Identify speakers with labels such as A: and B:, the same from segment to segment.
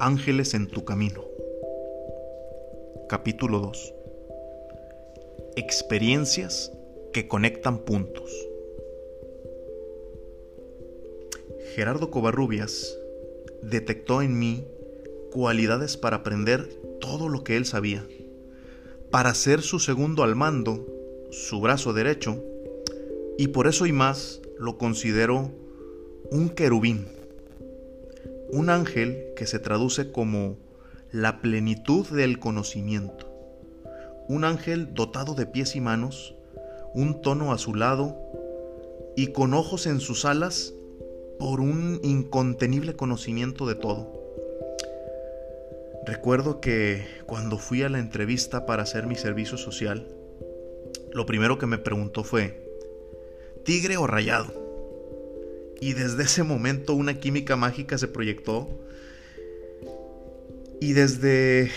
A: Ángeles en tu camino. Capítulo 2. Experiencias que conectan puntos. Gerardo Covarrubias detectó en mí cualidades para aprender todo lo que él sabía, para ser su segundo al mando, su brazo derecho, y por eso y más lo considero un querubín un ángel que se traduce como la plenitud del conocimiento. Un ángel dotado de pies y manos, un tono azulado y con ojos en sus alas por un incontenible conocimiento de todo. Recuerdo que cuando fui a la entrevista para hacer mi servicio social, lo primero que me preguntó fue, ¿tigre o rayado? Y desde ese momento una química mágica se proyectó. Y desde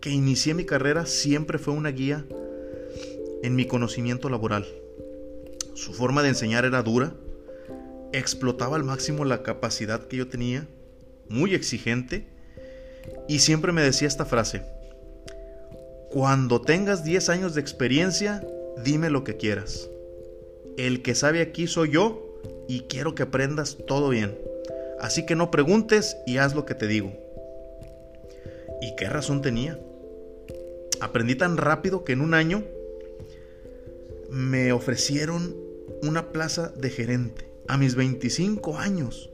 A: que inicié mi carrera siempre fue una guía en mi conocimiento laboral. Su forma de enseñar era dura, explotaba al máximo la capacidad que yo tenía, muy exigente, y siempre me decía esta frase, cuando tengas 10 años de experiencia, dime lo que quieras. El que sabe aquí soy yo y quiero que aprendas todo bien. Así que no preguntes y haz lo que te digo. ¿Y qué razón tenía? Aprendí tan rápido que en un año me ofrecieron una plaza de gerente a mis 25 años.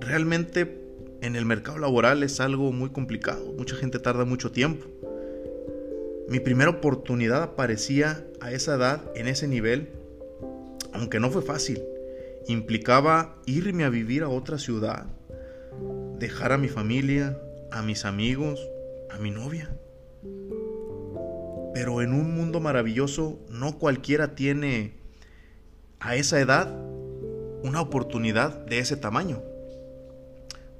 A: Realmente en el mercado laboral es algo muy complicado, mucha gente tarda mucho tiempo. Mi primera oportunidad aparecía a esa edad, en ese nivel, aunque no fue fácil implicaba irme a vivir a otra ciudad, dejar a mi familia, a mis amigos, a mi novia. Pero en un mundo maravilloso no cualquiera tiene a esa edad una oportunidad de ese tamaño.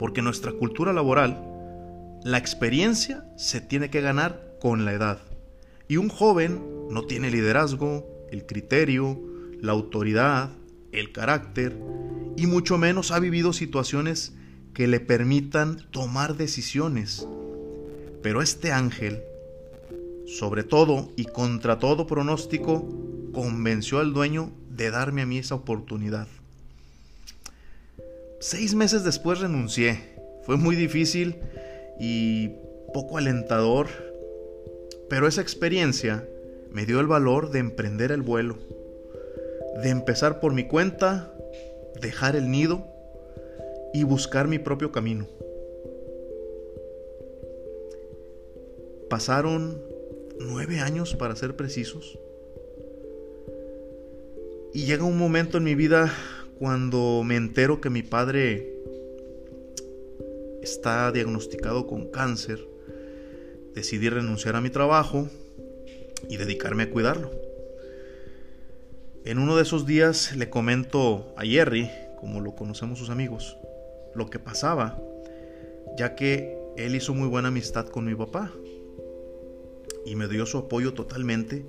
A: Porque en nuestra cultura laboral, la experiencia se tiene que ganar con la edad. Y un joven no tiene liderazgo, el criterio, la autoridad, el carácter y mucho menos ha vivido situaciones que le permitan tomar decisiones. Pero este ángel, sobre todo y contra todo pronóstico, convenció al dueño de darme a mí esa oportunidad. Seis meses después renuncié. Fue muy difícil y poco alentador, pero esa experiencia me dio el valor de emprender el vuelo de empezar por mi cuenta, dejar el nido y buscar mi propio camino. Pasaron nueve años para ser precisos. Y llega un momento en mi vida cuando me entero que mi padre está diagnosticado con cáncer. Decidí renunciar a mi trabajo y dedicarme a cuidarlo. En uno de esos días le comento a Jerry, como lo conocemos sus amigos, lo que pasaba, ya que él hizo muy buena amistad con mi papá y me dio su apoyo totalmente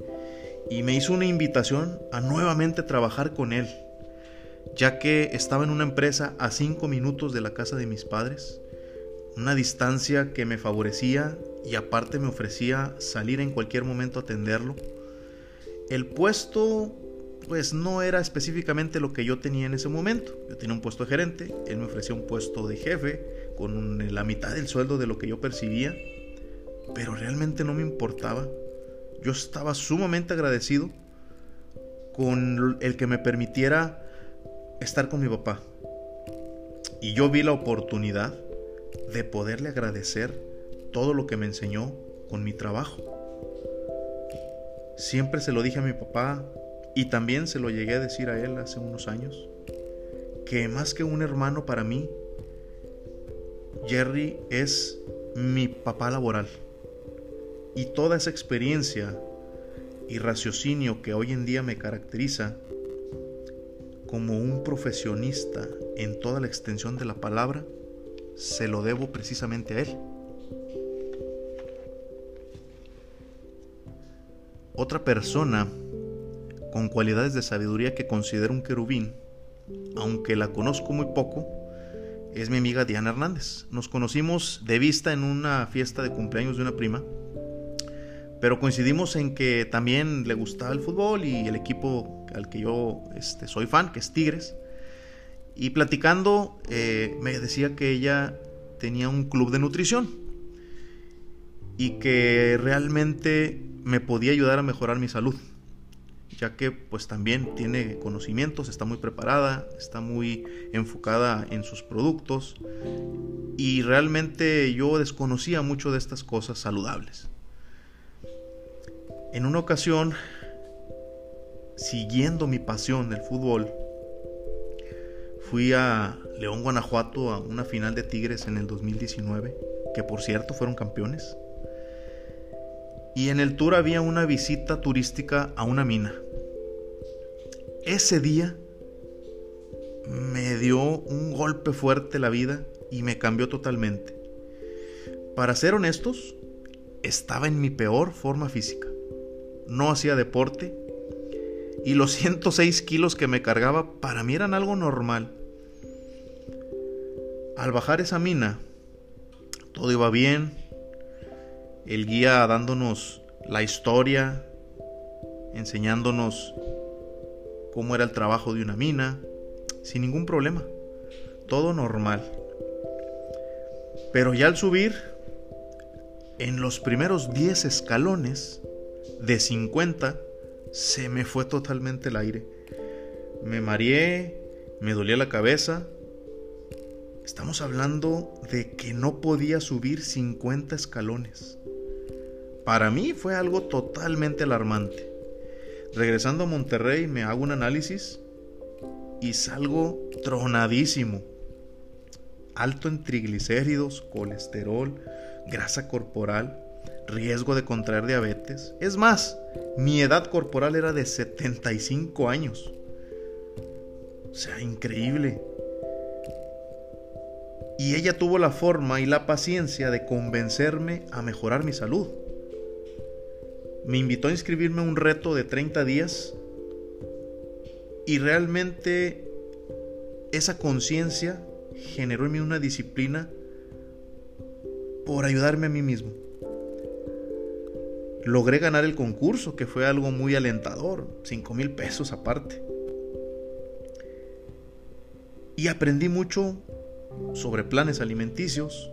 A: y me hizo una invitación a nuevamente trabajar con él, ya que estaba en una empresa a cinco minutos de la casa de mis padres, una distancia que me favorecía y aparte me ofrecía salir en cualquier momento a atenderlo. El puesto pues no era específicamente lo que yo tenía en ese momento. Yo tenía un puesto de gerente, él me ofrecía un puesto de jefe con la mitad del sueldo de lo que yo percibía, pero realmente no me importaba. Yo estaba sumamente agradecido con el que me permitiera estar con mi papá. Y yo vi la oportunidad de poderle agradecer todo lo que me enseñó con mi trabajo. Siempre se lo dije a mi papá, y también se lo llegué a decir a él hace unos años, que más que un hermano para mí, Jerry es mi papá laboral. Y toda esa experiencia y raciocinio que hoy en día me caracteriza como un profesionista en toda la extensión de la palabra, se lo debo precisamente a él. Otra persona con cualidades de sabiduría que considero un querubín, aunque la conozco muy poco, es mi amiga Diana Hernández. Nos conocimos de vista en una fiesta de cumpleaños de una prima, pero coincidimos en que también le gustaba el fútbol y el equipo al que yo este, soy fan, que es Tigres. Y platicando, eh, me decía que ella tenía un club de nutrición y que realmente me podía ayudar a mejorar mi salud, ya que pues también tiene conocimientos, está muy preparada, está muy enfocada en sus productos y realmente yo desconocía mucho de estas cosas saludables. En una ocasión, siguiendo mi pasión del fútbol, Fui a León, Guanajuato a una final de Tigres en el 2019, que por cierto fueron campeones. Y en el tour había una visita turística a una mina. Ese día me dio un golpe fuerte la vida y me cambió totalmente. Para ser honestos, estaba en mi peor forma física. No hacía deporte y los 106 kilos que me cargaba para mí eran algo normal. Al bajar esa mina, todo iba bien. El guía dándonos la historia, enseñándonos cómo era el trabajo de una mina, sin ningún problema. Todo normal. Pero ya al subir, en los primeros 10 escalones de 50, se me fue totalmente el aire. Me mareé, me dolía la cabeza Estamos hablando de que no podía subir 50 escalones. Para mí fue algo totalmente alarmante. Regresando a Monterrey me hago un análisis y salgo tronadísimo. Alto en triglicéridos, colesterol, grasa corporal, riesgo de contraer diabetes. Es más, mi edad corporal era de 75 años. O sea, increíble. Y ella tuvo la forma y la paciencia de convencerme a mejorar mi salud. Me invitó a inscribirme a un reto de 30 días y realmente esa conciencia generó en mí una disciplina por ayudarme a mí mismo. Logré ganar el concurso, que fue algo muy alentador, 5 mil pesos aparte. Y aprendí mucho sobre planes alimenticios,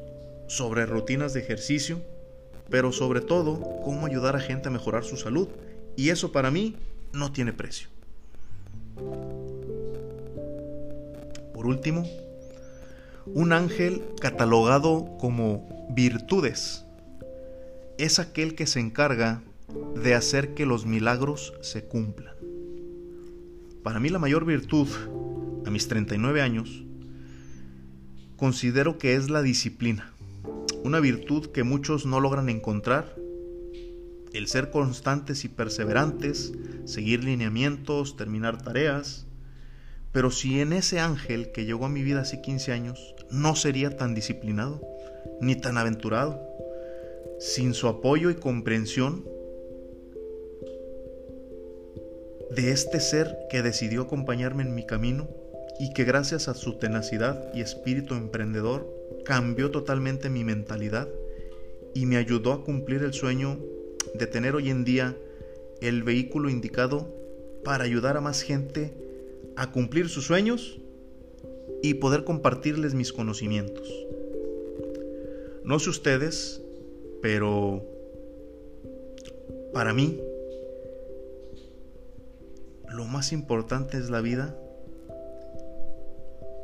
A: sobre rutinas de ejercicio, pero sobre todo cómo ayudar a gente a mejorar su salud. Y eso para mí no tiene precio. Por último, un ángel catalogado como virtudes es aquel que se encarga de hacer que los milagros se cumplan. Para mí la mayor virtud, a mis 39 años, considero que es la disciplina, una virtud que muchos no logran encontrar. El ser constantes y perseverantes, seguir lineamientos, terminar tareas. Pero si en ese ángel que llegó a mi vida hace 15 años no sería tan disciplinado, ni tan aventurado, sin su apoyo y comprensión de este ser que decidió acompañarme en mi camino, y que gracias a su tenacidad y espíritu emprendedor cambió totalmente mi mentalidad y me ayudó a cumplir el sueño de tener hoy en día el vehículo indicado para ayudar a más gente a cumplir sus sueños y poder compartirles mis conocimientos. No sé ustedes, pero para mí lo más importante es la vida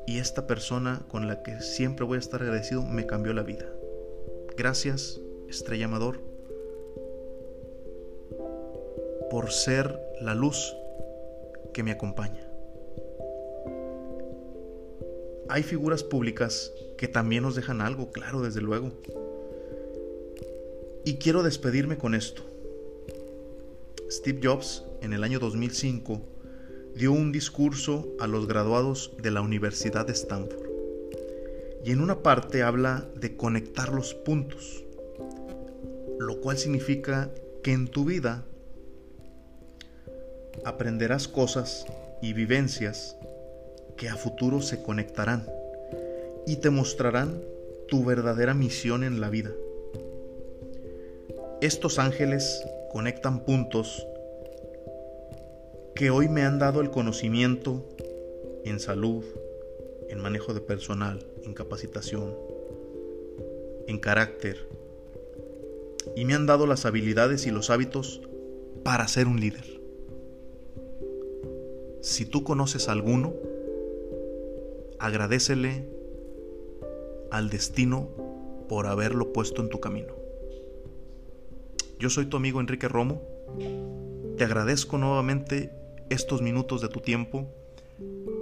A: y esta persona con la que siempre voy a estar agradecido me cambió la vida. Gracias, Estrella Amador, por ser la luz que me acompaña. Hay figuras públicas que también nos dejan algo, claro, desde luego. Y quiero despedirme con esto. Steve Jobs, en el año 2005, dio un discurso a los graduados de la Universidad de Stanford. Y en una parte habla de conectar los puntos, lo cual significa que en tu vida aprenderás cosas y vivencias que a futuro se conectarán y te mostrarán tu verdadera misión en la vida. Estos ángeles conectan puntos que hoy me han dado el conocimiento en salud, en manejo de personal, en capacitación, en carácter, y me han dado las habilidades y los hábitos para ser un líder. Si tú conoces a alguno, agradecele al destino por haberlo puesto en tu camino. Yo soy tu amigo Enrique Romo. Te agradezco nuevamente estos minutos de tu tiempo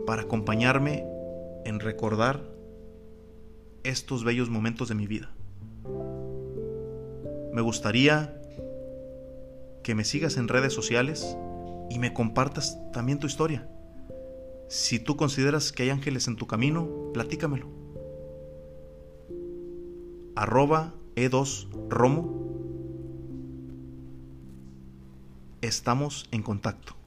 A: para acompañarme en recordar estos bellos momentos de mi vida. Me gustaría que me sigas en redes sociales y me compartas también tu historia. Si tú consideras que hay ángeles en tu camino, platícamelo. Arroba E2 Romo. Estamos en contacto.